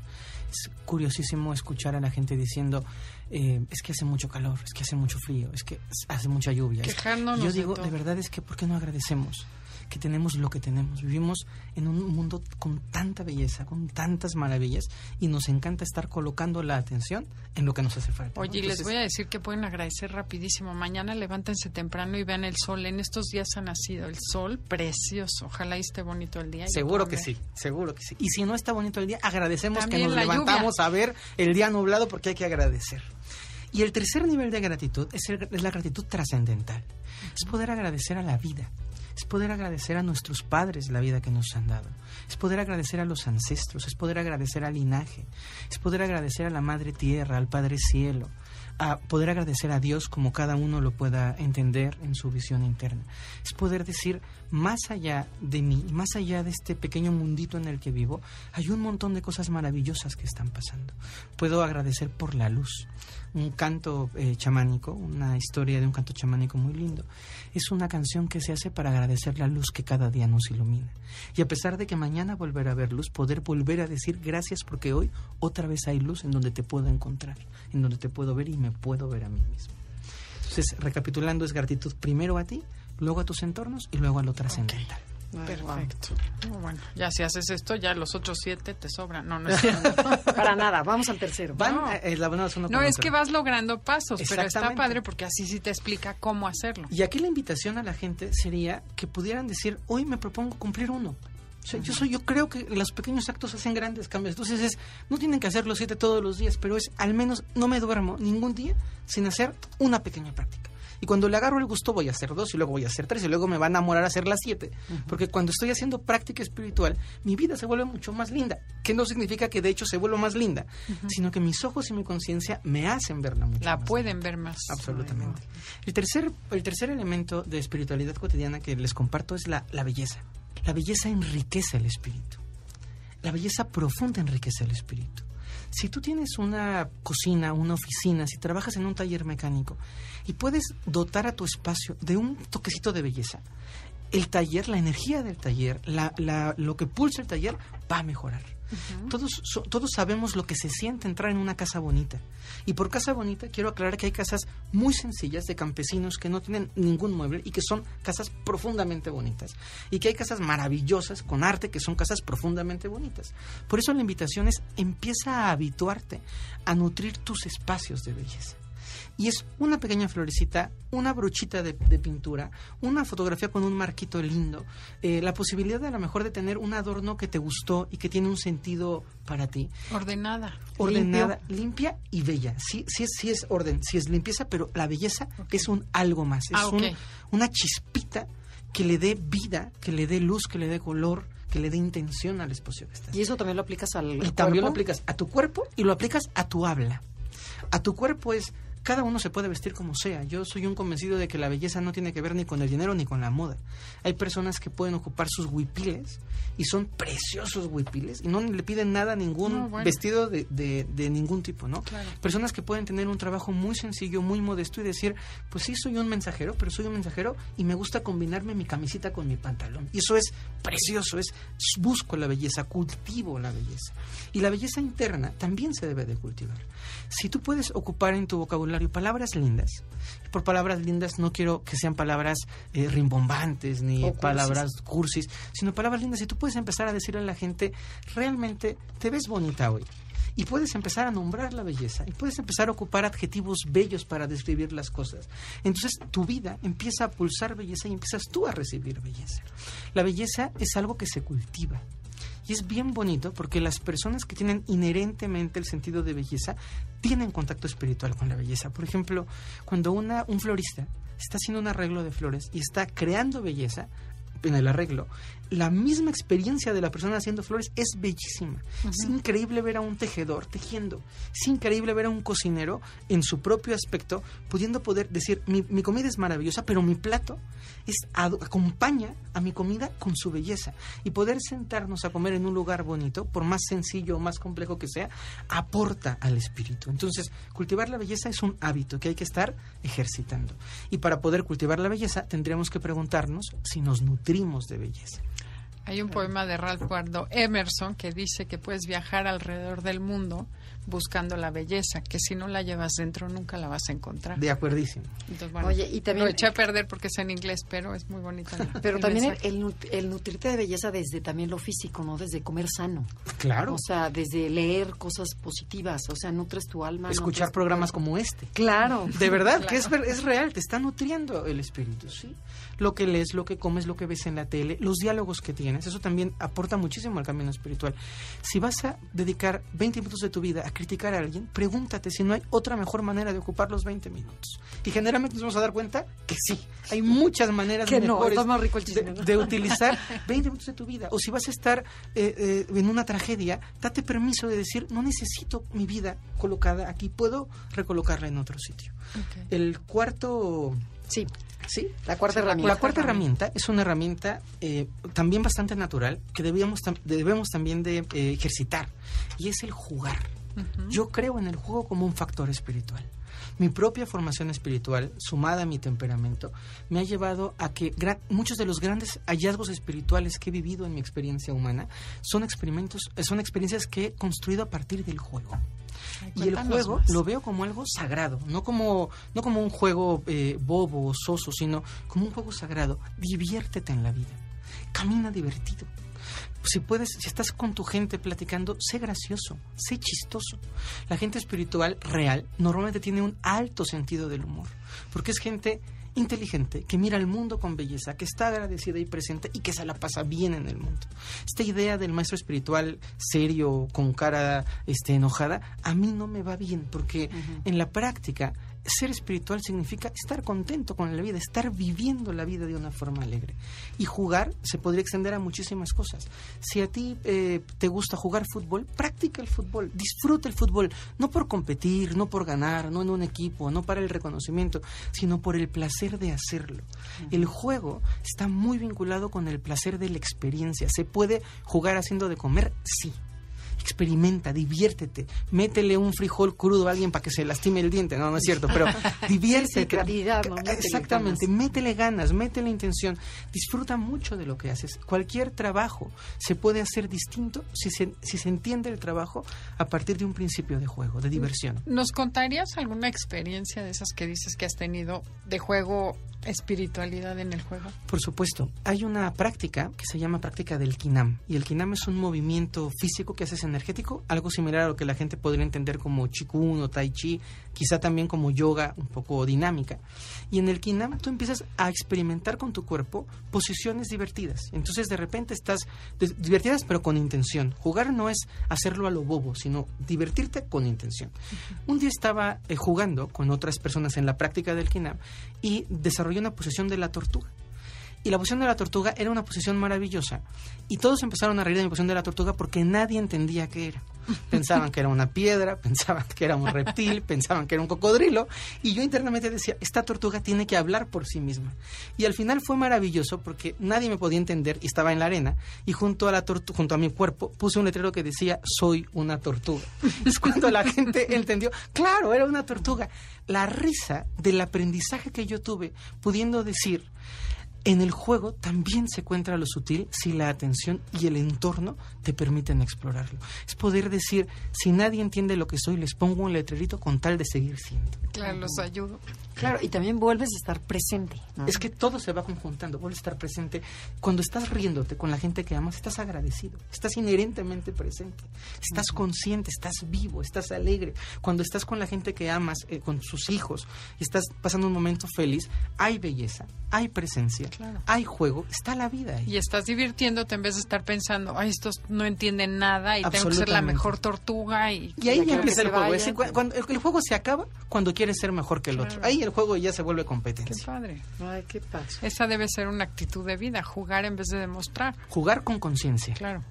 Es curiosísimo escuchar a la gente diciendo, eh, es que hace mucho calor, es que hace mucho frío, es que hace mucha lluvia. Quejándonos Yo de digo, todo. de verdad es que, ¿por qué no agradecemos? Que tenemos lo que tenemos. Vivimos en un mundo con tanta belleza, con tantas maravillas, y nos encanta estar colocando la atención en lo que nos hace falta. ¿no? Oye, y les voy a decir que pueden agradecer rapidísimo. Mañana levántense temprano y vean el sol. En estos días ha nacido el sol precioso. Ojalá esté bonito el día. Seguro que sí, seguro que sí. Y si no está bonito el día, agradecemos También que nos levantamos a ver el día nublado porque hay que agradecer. Y el tercer nivel de gratitud es, el- es la gratitud trascendental. Es poder agradecer a la vida. Es poder agradecer a nuestros padres la vida que nos han dado. Es poder agradecer a los ancestros. Es poder agradecer al linaje. Es poder agradecer a la Madre Tierra, al Padre Cielo. A poder agradecer a Dios como cada uno lo pueda entender en su visión interna. Es poder decir, más allá de mí, más allá de este pequeño mundito en el que vivo, hay un montón de cosas maravillosas que están pasando. Puedo agradecer por la luz. Un canto eh, chamánico, una historia de un canto chamánico muy lindo. Es una canción que se hace para agradecer la luz que cada día nos ilumina. Y a pesar de que mañana volverá a haber luz, poder volver a decir gracias porque hoy otra vez hay luz en donde te puedo encontrar, en donde te puedo ver y me puedo ver a mí mismo. Entonces, recapitulando, es gratitud primero a ti, luego a tus entornos y luego a lo trascendental. Perfecto. Bueno, ya si haces esto, ya los otros siete te sobran. No, no es. Para nada, vamos al tercero. Van No. eh, uno No, con es que vas logrando pasos, pero está padre porque así sí te explica cómo hacerlo. Y aquí la invitación a la gente sería que pudieran decir, hoy me propongo cumplir uno. O sea, yo soy, yo creo que los pequeños actos hacen grandes cambios. Entonces es, no tienen que hacer los siete todos los días, pero es al menos no me duermo ningún día sin hacer una pequeña práctica. Y cuando le agarro el gusto voy a hacer dos y luego voy a hacer tres y luego me va a enamorar a hacer las siete. Porque cuando estoy haciendo práctica espiritual, mi vida se vuelve mucho más linda. Que no significa que de hecho se vuelva más linda, sino que mis ojos y mi conciencia me hacen verla mucho La más pueden ver más. Absolutamente. El tercer, el tercer elemento de espiritualidad cotidiana que les comparto es la, la belleza. La belleza enriquece el espíritu. La belleza profunda enriquece el espíritu. Si tú tienes una cocina, una oficina, si trabajas en un taller mecánico y puedes dotar a tu espacio de un toquecito de belleza, el taller, la energía del taller, la, la- lo que pulsa el taller va a mejorar. Todos, so- todos sabemos lo que se siente entrar en una casa bonita. Y por casa bonita quiero aclarar que hay casas muy sencillas de campesinos que no tienen ningún mueble y que son casas profundamente bonitas. Y que hay casas maravillosas con arte que son casas profundamente bonitas. Por eso la invitación es empieza a habituarte a nutrir tus espacios de belleza. Y es una pequeña florecita, una brochita de, de pintura, una fotografía con un marquito lindo, eh, la posibilidad de a lo mejor de tener un adorno que te gustó y que tiene un sentido para ti. Ordenada. Ordenada, limpia y bella. Sí, sí, es, sí es orden, sí es limpieza, pero la belleza es un algo más. Es Ah, un- una chispita que le dé vida, que le dé luz, que le dé color, que le dé intención al espacio que estás. Y eso también lo aplicas al Y también lo aplicas a tu cuerpo y lo aplicas a tu habla. A tu cuerpo es, cada uno se puede vestir como sea. Yo soy un convencido de que la belleza no tiene que ver ni con el dinero ni con la moda. Hay personas que pueden ocupar sus huipiles y son preciosos huipiles y no le piden nada a ningún No, bueno. vestido de, de- de ningún tipo, ¿no? Claro. Personas que pueden tener un trabajo muy sencillo, muy modesto y decir, pues sí, soy un mensajero, pero soy un mensajero y me gusta combinarme mi camisita con mi pantalón. Y eso es precioso, es busco la belleza, cultivo la belleza. Y la belleza interna también se debe de cultivar. Si tú puedes ocupar en tu vocabulario vocabulario palabras lindas. Por palabras lindas no quiero que sean palabras eh, rimbombantes ni cursis. palabras cursis, sino palabras lindas. Y tú puedes empezar a decirle a la gente, realmente te ves bonita hoy. Y puedes empezar a nombrar la belleza y puedes empezar a ocupar adjetivos bellos para describir las cosas. Entonces tu vida empieza a pulsar belleza y empiezas tú a recibir belleza. La belleza es algo que se cultiva. Y es bien bonito porque las personas que tienen inherentemente el sentido de belleza tienen contacto espiritual con la belleza. Por ejemplo, cuando una, un florista está haciendo un arreglo de flores y está creando belleza en el arreglo, la misma experiencia de la persona haciendo flores es bellísima. Es increíble ver a un tejedor tejiendo. Es increíble ver a un cocinero en su propio aspecto pudiendo poder decir, mi, mi comida es maravillosa, pero mi plato es acompaña a mi comida con su belleza. Y poder sentarnos a comer en un lugar bonito, por más sencillo o más complejo que sea, aporta al espíritu. Entonces, cultivar la belleza es un hábito que hay que estar ejercitando. Y para poder cultivar la belleza, tendríamos que preguntarnos si nos nutrimos Hay un poema de Ralph Waldo Emerson que dice que puedes viajar alrededor del mundo buscando la belleza, que si no la llevas dentro nunca la vas a encontrar. De acuerdísimo. Entonces, bueno, Oye, y también- lo eché a perder porque es en inglés, pero es muy bonita. la- Pero el también el, nutrirte de belleza desde también lo físico, ¿no? Desde comer sano. Claro. O sea, desde leer cosas positivas. O sea, nutres tu alma. Escuchar nutres- programas como este. Claro. De verdad, que es, ver- es real, te está nutriendo el espíritu, ¿sí? Lo que lees, lo que comes, lo que ves en la tele, los diálogos que tienes, eso también aporta muchísimo al camino espiritual. Si vas a dedicar 20 minutos de tu vida a criticar a alguien, pregúntate si no hay otra mejor manera de ocupar los 20 minutos. Y generalmente nos vamos a dar cuenta que sí, hay muchas maneras Que no, mejores está más rico el chisme, de, ¿no? de utilizar 20 minutos de tu vida. O si vas a estar eh, eh, en una tragedia, date permiso de decir, no necesito mi vida colocada aquí, puedo recolocarla en otro sitio. El cuarto... Sí, ¿Sí? la cuarta herramienta. La cuarta herramienta es una herramienta eh, también bastante natural que debíamos debemos también de eh, ejercitar y es el jugar. Yo creo en el juego como un factor espiritual. Mi propia formación espiritual, sumada a mi temperamento, me ha llevado a que muchos de los grandes hallazgos espirituales que he vivido en mi experiencia humana son experimentos, eh, son experiencias que he construido a partir del juego. Ay, Y el juego más. lo veo como algo sagrado, no como, no como un juego eh, bobo o soso, sino como un juego sagrado. Diviértete en la vida. Camina divertido. Si puedes, si estás con tu gente platicando, sé gracioso, sé chistoso. La gente espiritual real normalmente tiene un alto sentido del humor, porque es gente inteligente, que mira el mundo con belleza, que está agradecida y presente y que se la pasa bien en el mundo. Esta idea del maestro espiritual serio, con cara este, enojada, a mí no me va bien, porque en la práctica ser espiritual significa estar contento con la vida, estar viviendo la vida de una forma alegre. Y jugar se podría extender a muchísimas cosas. Si a ti eh, te gusta jugar fútbol, practica el fútbol, disfruta el fútbol, no por competir, no por ganar, no en un equipo, no para el reconocimiento, sino por el placer de hacerlo. El juego está muy vinculado con el placer de la experiencia. ¿Se puede jugar haciendo de comer? Sí experimenta, diviértete, métele un frijol crudo a alguien para que se lastime el diente, no, no es cierto, pero diviértete. Exactamente, métele ganas, métele intención, disfruta mucho de lo que haces. Cualquier trabajo se puede hacer distinto si se, si se entiende el trabajo a partir de un principio de juego, de diversión. ¿Nos contarías alguna experiencia de esas que dices que has tenido de juego, espiritualidad en el juego? Por supuesto, hay una práctica que se llama práctica del Kinam. Y el Kinam es un movimiento físico que haces energético, algo similar a lo que la gente podría entender como Qigong o Tai Chi, quizá también como yoga un poco dinámica. Y en el Kinam tú empiezas a experimentar con tu cuerpo posiciones divertidas. Entonces de repente estás divertidas pero con intención. Jugar no es hacerlo a lo bobo, sino divertirte con intención. Un día estaba eh, jugando con otras personas en la práctica del Kinam y desarrollé una posición de la tortuga. Y la posición de la tortuga era una posición maravillosa. Y todos empezaron a reír de mi posición de la tortuga porque nadie entendía qué era. Pensaban que era una piedra, pensaban que era un reptil, pensaban que era un cocodrilo. Y yo internamente decía, esta tortuga tiene que hablar por sí misma. Y al final fue maravilloso porque nadie me podía entender y estaba en la arena. Y junto a, la junto a mi cuerpo puse un letrero que decía, soy una tortuga. Es cuando la gente entendió, claro, era una tortuga. La risa del aprendizaje que yo tuve pudiendo decir, En el juego también se encuentra lo sutil si la atención y el entorno te permiten explorarlo. Es poder decir, si nadie entiende lo que soy, les pongo un letrerito con tal de seguir siendo. Claro, los ayudo. Claro, y también vuelves a estar presente. ¿no? Es que todo se va conjuntando, vuelves a estar presente. Cuando estás riéndote con la gente que amas, estás agradecido, estás inherentemente presente, estás consciente, estás vivo, estás alegre. Cuando estás con la gente que amas, eh, con sus hijos, y estás pasando un momento feliz, hay belleza, hay presencia, Claro. hay juego, está la vida ahí. Y estás divirtiéndote en vez de estar pensando, ay, estos no entienden nada y tengo que ser la mejor tortuga y... Y ahí Ya empieza el juego. cuando el, el juego se acaba cuando quieres ser mejor que el otro. Claro. El juego ya se vuelve Qué competencia. padre. Ay, qué padre. Esa debe ser una actitud de vida, jugar en vez de demostrar. Jugar con conciencia. Claro.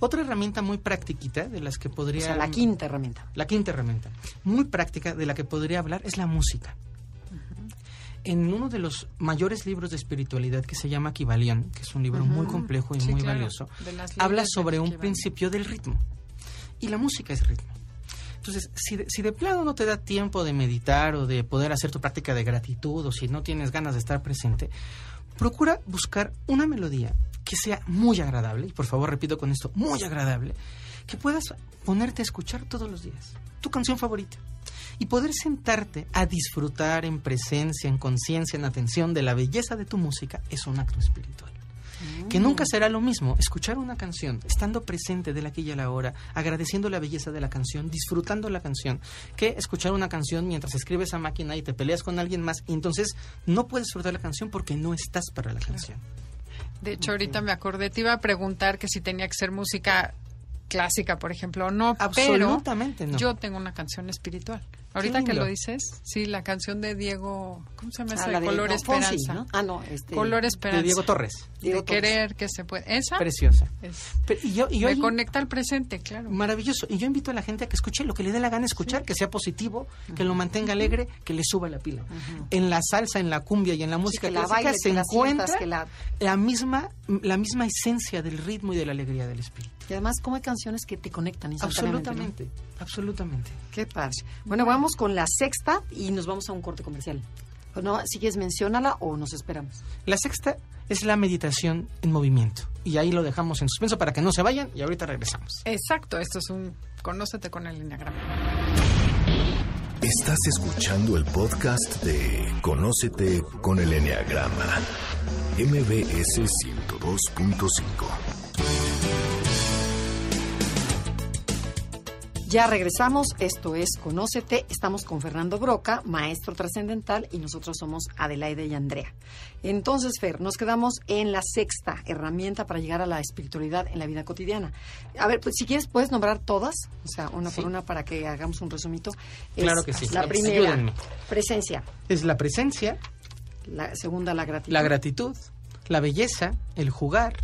Otra herramienta muy practiquita de las que O podría... sea, la quinta herramienta. La quinta herramienta, muy práctica de la que podría hablar, es la música. En uno de los mayores libros de espiritualidad que se llama Kybalion, que es un libro muy complejo y Sí, muy claro, valioso, habla sobre un principio del ritmo. Y la música es ritmo. Entonces, si de, si de plano no te da tiempo de meditar o de poder hacer tu práctica de gratitud o si no tienes ganas de estar presente, procura buscar una melodía que sea muy agradable, y por favor repito con esto, muy agradable, que puedas ponerte a escuchar todos los días, tu canción favorita, y poder sentarte a disfrutar en presencia, en conciencia, en atención de la belleza de tu música es un acto espiritual. Que nunca será lo mismo escuchar una canción, estando presente de la aquí y a la hora, agradeciendo la belleza de la canción, disfrutando la canción, que escuchar una canción mientras escribes a máquina y te peleas con alguien más y entonces no puedes disfrutar la canción porque no estás para la canción. De hecho, ahorita me acordé, te iba a preguntar que si tenía que ser música clásica, por ejemplo, o no, Absolutamente pero no. yo tengo una canción espiritual. Ahorita que lo dices, sí, la canción de Diego, ¿cómo se llama Ah, esa? la de Color no, Fonsi, Esperanza. ¿no? Ah, no, este... Color Esperanza. De Diego Torres. Diego de Torres. querer que se puede. Esa Preciosa. es- Pero- y yo, y yo me ahí- conecta al presente, claro. Maravilloso. Y yo invito a la gente a que escuche lo que le dé la gana escuchar, que sea positivo, que lo mantenga alegre, que le suba la pila. En la salsa, en la cumbia y en la música que la bailes, se que la encuentra sientas, que la- la misma la misma esencia del ritmo y de la alegría del espíritu. Y además, ¿cómo hay canciones que te conectan instantáneamente? ¿no? Absolutamente, absolutamente. Qué padre. Bueno, vamos con la sexta y nos vamos a un corte comercial. No, si quieres, menciónala o nos esperamos. La sexta es la meditación en movimiento. Y ahí lo dejamos en suspenso para que no se vayan y ahorita regresamos. Exacto, esto es un Conócete con el Enneagrama. Estás escuchando el podcast de Conócete con el Enneagrama. MBS 102.5. Ya regresamos, esto es Conócete, estamos con Fernando Broca, maestro trascendental, y nosotros somos Adelaide y Andrea. Entonces, Fer, nos quedamos en la sexta herramienta para llegar a la espiritualidad en la vida cotidiana. A ver, pues si quieres, puedes nombrar todas, o sea, una por una para que hagamos un resumito. Claro que sí. La primera, Ayúdenme. presencia. Es la presencia, La segunda, la gratitud. la gratitud, la belleza, el jugar,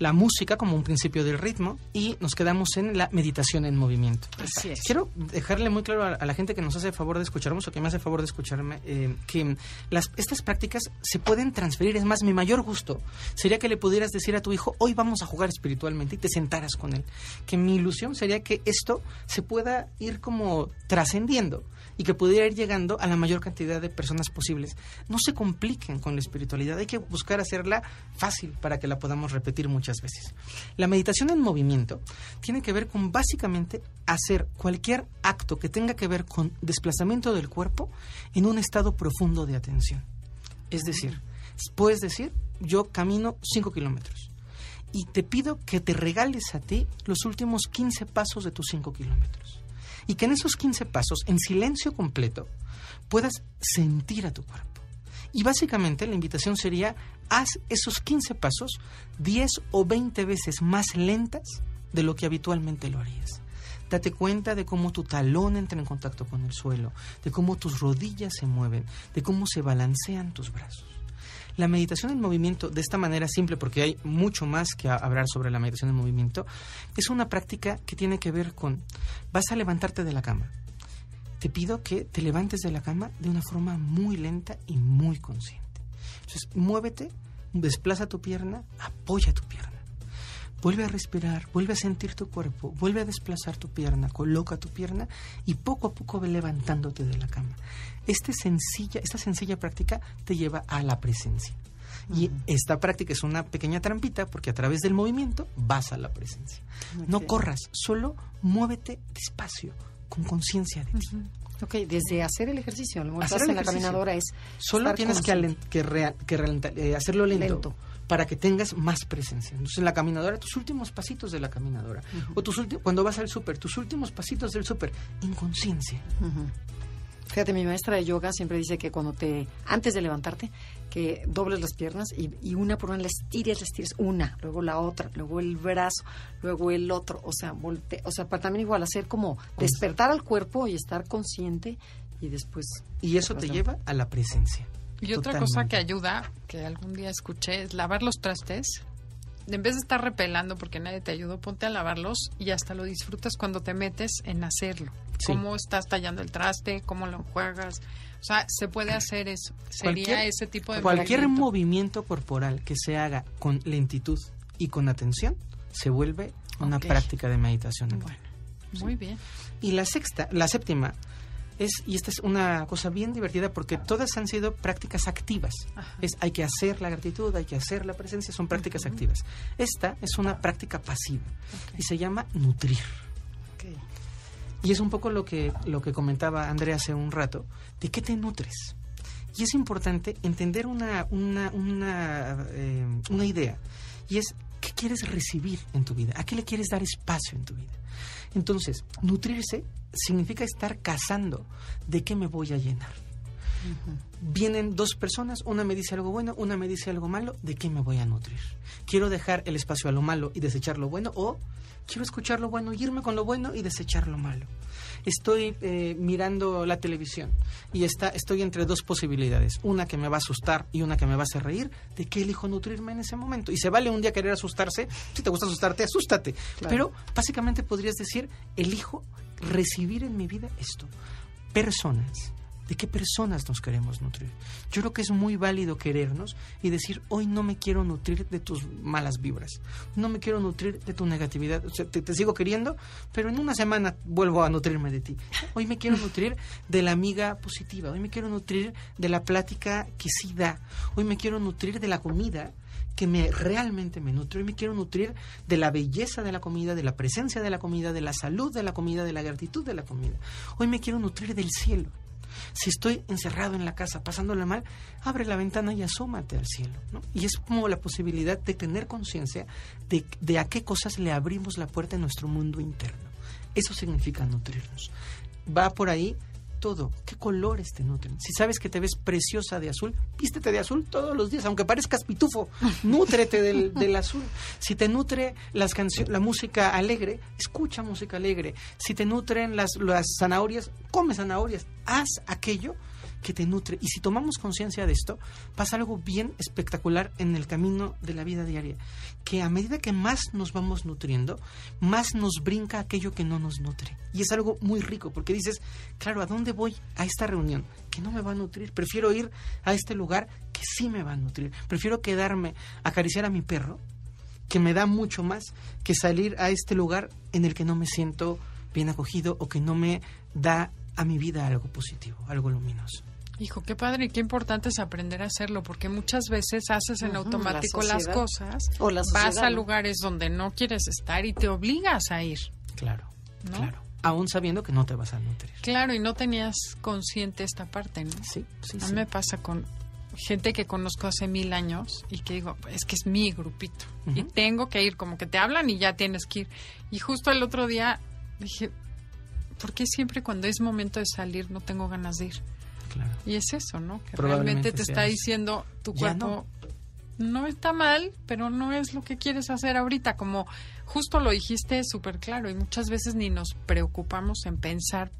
la música como un principio del ritmo y nos quedamos en la meditación en movimiento. Así es. Quiero dejarle muy claro a, a la gente que nos hace favor de escucharnos o que me hace favor de escucharme eh, que las, estas prácticas se pueden transferir. Es más, mi mayor gusto sería que le pudieras decir a tu hijo, hoy vamos a jugar espiritualmente y te sentaras con él. Que mi ilusión sería que esto se pueda ir como trascendiendo y que pudiera ir llegando a la mayor cantidad de personas posibles. No se compliquen con la espiritualidad, hay que buscar hacerla fácil para que la podamos repetir muchas veces. La meditación en movimiento tiene que ver con básicamente hacer cualquier acto que tenga que ver con desplazamiento del cuerpo en un estado profundo de atención. Es decir, puedes decir, yo camino 5 kilómetros y te pido que te regales a ti los últimos 15 pasos de tus 5 kilómetros. Y que en esos 15 pasos, en silencio completo, puedas sentir a tu cuerpo. Y básicamente la invitación sería, haz esos 15 pasos 10 o 20 veces más lentas de lo que habitualmente lo harías. Date cuenta de cómo tu talón entra en contacto con el suelo, de cómo tus rodillas se mueven, de cómo se balancean tus brazos. La meditación en movimiento, de esta manera simple, porque hay mucho más que hablar sobre la meditación en movimiento, es una práctica que tiene que ver con, vas a levantarte de la cama. Te pido que te levantes de la cama de una forma muy lenta y muy consciente. Entonces, muévete, desplaza tu pierna, apoya tu pierna. Vuelve a respirar, vuelve a sentir tu cuerpo, vuelve a desplazar tu pierna, coloca tu pierna y poco a poco ve levantándote de la cama. Este sencilla, esta sencilla práctica te lleva a la presencia. Y esta práctica es una pequeña trampita porque a través del movimiento vas a la presencia. No corras, solo muévete despacio, con conciencia de ti. Ok, desde hacer el ejercicio, lo que Hacer el en la caminadora es Solo tienes que, ralenta- eh, hacerlo lento, Lento. para que tengas más presencia. Entonces, en la caminadora, tus últimos pasitos de la caminadora, o tus cuando vas al súper, tus últimos pasitos del súper, en conciencia. Fíjate, mi maestra de yoga siempre dice que cuando te, antes de levantarte, que dobles las piernas y, y una por una la estires, la estires una, luego la otra, luego el brazo, luego el otro, o sea, volte, o sea, para también igual hacer como despertar al cuerpo y estar consciente y después Y eso te lleva a la presencia. Y otra cosa que ayuda, que algún día escuché, es lavar los trastes. En vez de estar repelando porque nadie te ayudó, ponte a lavarlos y hasta lo disfrutas cuando te metes en hacerlo. Sí. Cómo estás tallando el traste, cómo lo juegas. O sea, se puede hacer eso. Sería Cualquier- ese tipo de Cualquier movimiento. movimiento corporal que se haga con lentitud y con atención se vuelve una práctica de meditación. Bueno, muy bien. Y la sexta, la séptima, es, y esta es una cosa bien divertida porque todas han sido prácticas activas. Ajá. Es, hay que hacer la gratitud, hay que hacer la presencia, son prácticas activas. Esta es una práctica pasiva y se llama nutrir. Y es un poco lo que, lo que comentaba Andrea hace un rato, ¿de qué te nutres? Y es importante entender una, una, una, eh, una idea, y es qué quieres recibir en tu vida, a qué le quieres dar espacio en tu vida. Entonces, nutrirse significa estar cazando de qué me voy a llenar. Vienen dos personas, una me dice algo bueno, una me dice algo malo, ¿de qué me voy a nutrir? ¿Quiero dejar el espacio a lo malo y desechar lo bueno? ¿O quiero escuchar lo bueno, irme con lo bueno y desechar lo malo? Estoy eh, mirando la televisión y está, estoy entre dos posibilidades, una que me va a asustar y una que me va a hacer reír, ¿de qué elijo nutrirme en ese momento? Y se vale un día querer asustarse, si te gusta asustarte, asústate. Claro. Pero básicamente podrías decir, elijo recibir en mi vida esto. Personas. ¿De qué personas nos queremos nutrir? Yo creo que es muy válido querernos y decir, hoy no me quiero nutrir de tus malas vibras, no me quiero nutrir de tu negatividad, o sea, te, sigo queriendo, pero en una semana vuelvo a nutrirme de ti. Hoy me quiero nutrir de la amiga positiva, hoy me quiero nutrir de la plática que sí da, hoy me quiero nutrir de la comida que me realmente me nutre. Hoy me quiero nutrir de la belleza de la comida, de la presencia de la comida, de la salud de la comida, de la gratitud de la comida. Hoy me quiero nutrir del cielo. Si estoy encerrado en la casa pasándola mal, abre la ventana y asómate al cielo. ¿no? Y es como la posibilidad de tener conciencia de, de a qué cosas le abrimos la puerta en nuestro mundo interno. Eso significa nutrirnos. Va por ahí todo. ¿Qué colores te nutren? Si sabes que te ves preciosa de azul, vístete de azul todos los días, aunque parezcas pitufo. Nútrete del, del azul. Si te nutre las la música alegre, escucha música alegre. Si te nutren las, las zanahorias, come zanahorias. Haz aquello que te nutre. Y si tomamos conciencia de esto, pasa algo bien espectacular en el camino de la vida diaria. Que a medida que más nos vamos nutriendo, más nos brinca aquello que no nos nutre. Y es algo muy rico, porque dices, claro, ¿a dónde voy a esta reunión? Que no me va a nutrir. Prefiero ir a este lugar que sí me va a nutrir. Prefiero quedarme acariciar a mi perro, que me da mucho más que salir a este lugar en el que no me siento bien acogido o que no me da a mi vida algo positivo, algo luminoso. Hijo, qué padre y qué importante es aprender a hacerlo, porque muchas veces haces en automático la las cosas, O la vas a lugares donde no quieres estar y te obligas a ir. Claro, ¿No? claro. Aún sabiendo que no te vas a nutrir. Claro, y no tenías consciente esta parte, ¿no? Sí, sí, A sí. mí me pasa con gente que conozco hace mil años y que digo, es que es mi grupito y tengo que ir, como que te hablan y ya tienes que ir. Y justo el otro día dije, ¿por qué siempre cuando es momento de salir no tengo ganas de ir? Claro. Y es eso, ¿no? Que realmente te está diciendo tu cuerpo no. está mal, pero no es lo que quieres hacer ahorita. Como justo lo dijiste súper claro y muchas veces ni nos preocupamos en pensar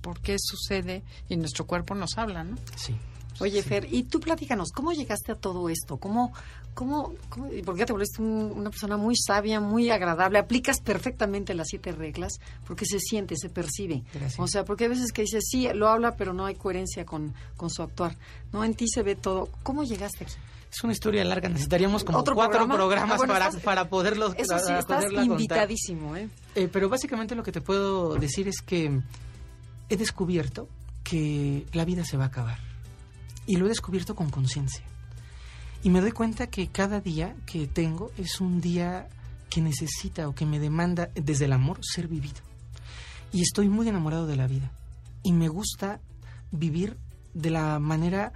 por qué sucede y nuestro cuerpo nos habla, ¿no? Sí. Oye, Fer, y tú platícanos, ¿cómo llegaste a todo esto? ¿Cómo, cómo, cómo y por qué te volviste un- una persona muy sabia, muy agradable? Aplicas perfectamente las siete reglas porque se siente, se percibe. Gracias. O sea, porque hay veces que dices, sí, lo habla, pero no hay coherencia con, con su actuar. No, en ti se ve todo. ¿Cómo llegaste aquí? Es una historia larga, necesitaríamos como ¿Otro cuatro programa? programas Ah, bueno, para, estás- para poderlo Eso sí, estás invitadísimo, ¿eh? Eh, pero básicamente lo que te puedo decir es que he descubierto que la vida se va a acabar. Y lo he descubierto con conciencia. Y me doy cuenta que cada día que tengo es un día que necesita o que me demanda desde el amor ser vivido. Y estoy muy enamorado de la vida. Y me gusta vivir de la manera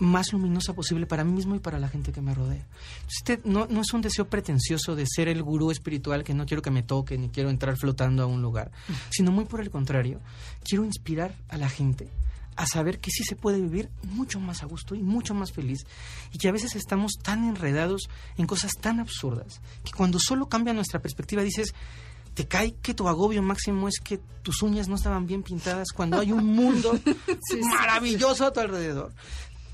más luminosa posible para mí mismo y para la gente que me rodea. Este no, no es un deseo pretencioso de ser el gurú espiritual que no quiero que me toque ni quiero entrar flotando a un lugar, sino muy por el contrario, quiero inspirar a la gente a saber que sí se puede vivir mucho más a gusto y mucho más feliz y que a veces estamos tan enredados en cosas tan absurdas que cuando solo cambia nuestra perspectiva dices, te cae que tu agobio máximo es que tus uñas no estaban bien pintadas cuando hay un mundo maravilloso a tu alrededor.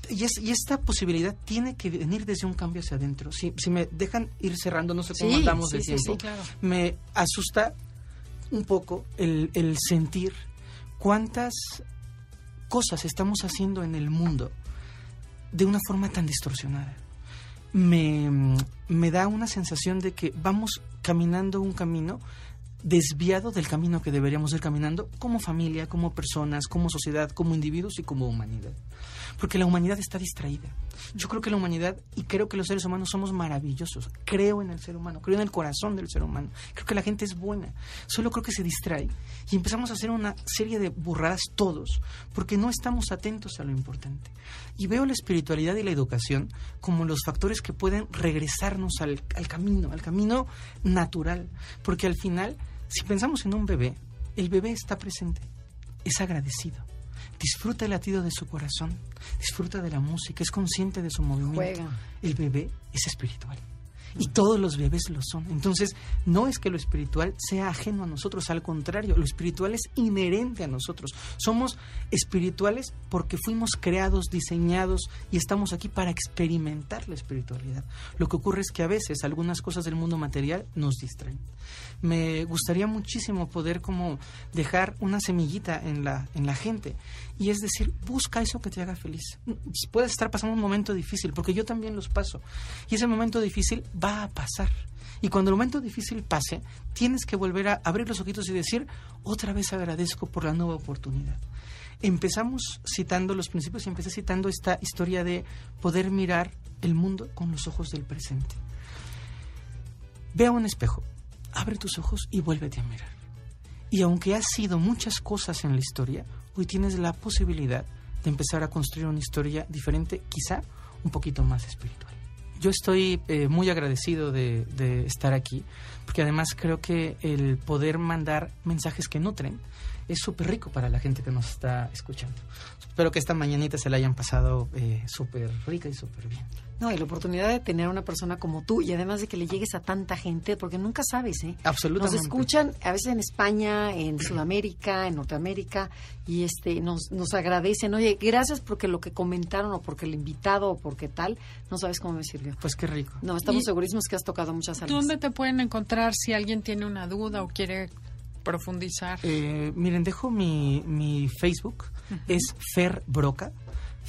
Y, es, y esta posibilidad tiene que venir desde un cambio hacia adentro. Si, si me dejan ir cerrando, no sé cómo Sí, andamos sí, de tiempo, sí, claro. me asusta un poco el, el sentir cuántas cosas estamos haciendo en el mundo de una forma tan distorsionada. Me, me da una sensación de que vamos caminando un camino desviado del camino que deberíamos ir caminando como familia, como personas, como sociedad, como individuos y como humanidad. Porque la humanidad está distraída. Yo creo que la humanidad y creo que los seres humanos somos maravillosos. Creo en el ser humano, creo en el corazón del ser humano. Creo que la gente es buena. Solo creo que se distrae y empezamos a hacer una serie de burradas todos porque no estamos atentos a lo importante. Y veo la espiritualidad y la educación como los factores que pueden regresarnos al, al camino, al camino natural. Porque al final, si pensamos en un bebé, el bebé está presente, es agradecido, disfruta el latido de su corazón, disfruta de la música, es consciente de su movimiento. Juega. El bebé es espiritual. Y todos los bebés lo son. Entonces, no es que lo espiritual sea ajeno a nosotros, al contrario, lo espiritual es inherente a nosotros. Somos espirituales porque fuimos creados, diseñados y estamos aquí para experimentar la espiritualidad. Lo que ocurre es que a veces algunas cosas del mundo material nos distraen. Me gustaría muchísimo poder como dejar una semillita en la, en la gente y es decir, busca eso que te haga feliz. Puedes estar pasando un momento difícil, porque yo también los paso. Y ese momento difícil va a pasar. Y cuando el momento difícil pase, tienes que volver a abrir los ojitos y decir, otra vez agradezco por la nueva oportunidad. Empezamos citando los principios y empecé citando esta historia de poder mirar el mundo con los ojos del presente. Ve a un espejo, abre tus ojos y vuélvete a mirar. Y aunque has sido muchas cosas en la historia, hoy tienes la posibilidad de empezar a construir una historia diferente, quizá un poquito más espiritual. Yo estoy eh, muy agradecido de, de estar aquí, porque además creo que el poder mandar mensajes que nutren es súper rico para la gente que nos está escuchando. Espero que esta mañanita se la hayan pasado eh, súper rica y súper bien. No, y la oportunidad de tener a una persona como tú y además de que le llegues a tanta gente, porque nunca sabes, ¿eh? Absolutamente. Nos escuchan a veces en España, en Sudamérica, en Norteamérica y este nos, nos agradecen. Oye, gracias porque lo que comentaron o porque el invitado o porque tal, no sabes cómo me sirvió. Pues qué rico. No, estamos Y- segurísimos que has tocado muchas almas. ¿Dónde te pueden encontrar si alguien tiene una duda o quiere profundizar? Eh, miren, dejo mi, mi Facebook, es Fer Broca.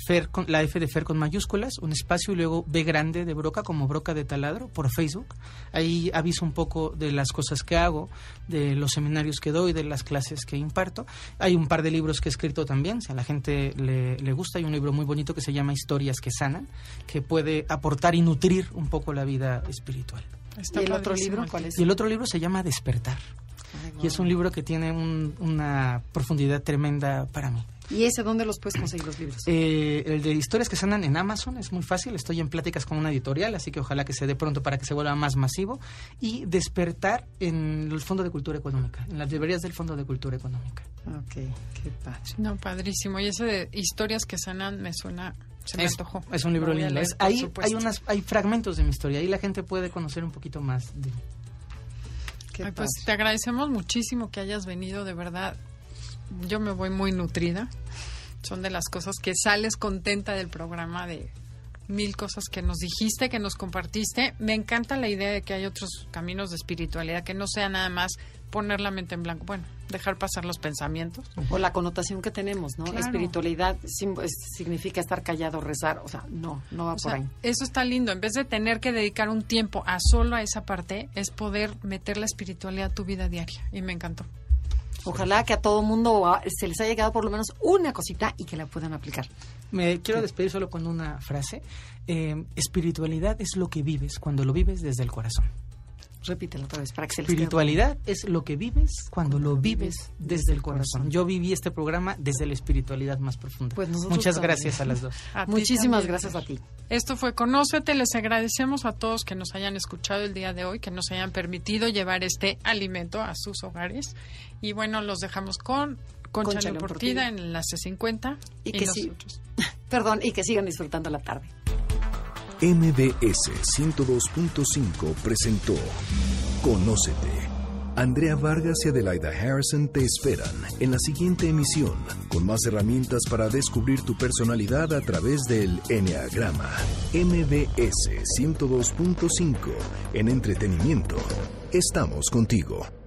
Fer con, la F de Fer con mayúsculas, un espacio y luego B grande de Broca, como Broca de Taladro, por Facebook. Ahí aviso un poco de las cosas que hago, de los seminarios que doy, de las clases que imparto. Hay un par de libros que he escrito también, si a la gente le, le gusta. Hay un libro muy bonito que se llama Historias que sanan, que puede aportar y nutrir un poco la vida espiritual. Está ¿Y el otro libro el cuál es? Y el otro libro se llama Despertar. Ay, Y es un libro que tiene un- una profundidad tremenda para mí. ¿Y ese dónde los puedes conseguir los libros? Eh, el de historias que sanan en Amazon es muy fácil. Estoy en pláticas con una editorial, así que ojalá que se dé pronto para que se vuelva más masivo. Y despertar en el Fondo de Cultura Económica, en las librerías del Fondo de Cultura Económica. Ok, qué padre. No, padrísimo. Y ese de historias que sanan me suena, se me es, antojó. es un libro leer, Es- por ahí hay, unas, hay fragmentos de mi historia. Ahí la gente puede conocer un poquito más de mí. Qué Ay, pues te agradecemos muchísimo que hayas venido, de verdad. Yo me voy muy nutrida. Son de las cosas que sales contenta del programa de mil cosas que nos dijiste, que nos compartiste. Me encanta la idea de que hay otros caminos de espiritualidad, que no sea nada más poner la mente en blanco. Bueno, dejar pasar los pensamientos. O la connotación que tenemos, ¿no? Claro. Espiritualidad significa estar callado, rezar. O sea, no, no va O por sea, ahí. eso está lindo. En vez de tener que dedicar un tiempo a solo a esa parte, es poder meter la espiritualidad a tu vida diaria. Y me encantó. Ojalá que a todo mundo ah, se les haya quedado por lo menos una cosita y que la puedan aplicar. Me quiero despedir solo con una frase. Eh, espiritualidad es lo que vives cuando lo vives desde el corazón. Repítelo otra vez para que se les Espiritualidad es lo que vives cuando lo vives desde el corazón. Yo viví este programa desde la espiritualidad más profunda. Pues Muchas también. gracias a las dos. A Muchísimas también, gracias a ti. Esto fue Conócete. Les agradecemos a todos que nos hayan escuchado el día de hoy, que nos hayan permitido llevar este alimento a sus hogares. Y bueno, los dejamos con Concha, Concha Leoportida Leoportida. en el enlace 50. Y que sí. Perdón, y que sigan disfrutando la tarde. MBS 102.5 presentó Conócete. Andrea Vargas y Adelaida Harrison te esperan en la siguiente emisión con más herramientas para descubrir tu personalidad a través del Enneagrama. MBS 102.5 en entretenimiento. Estamos contigo.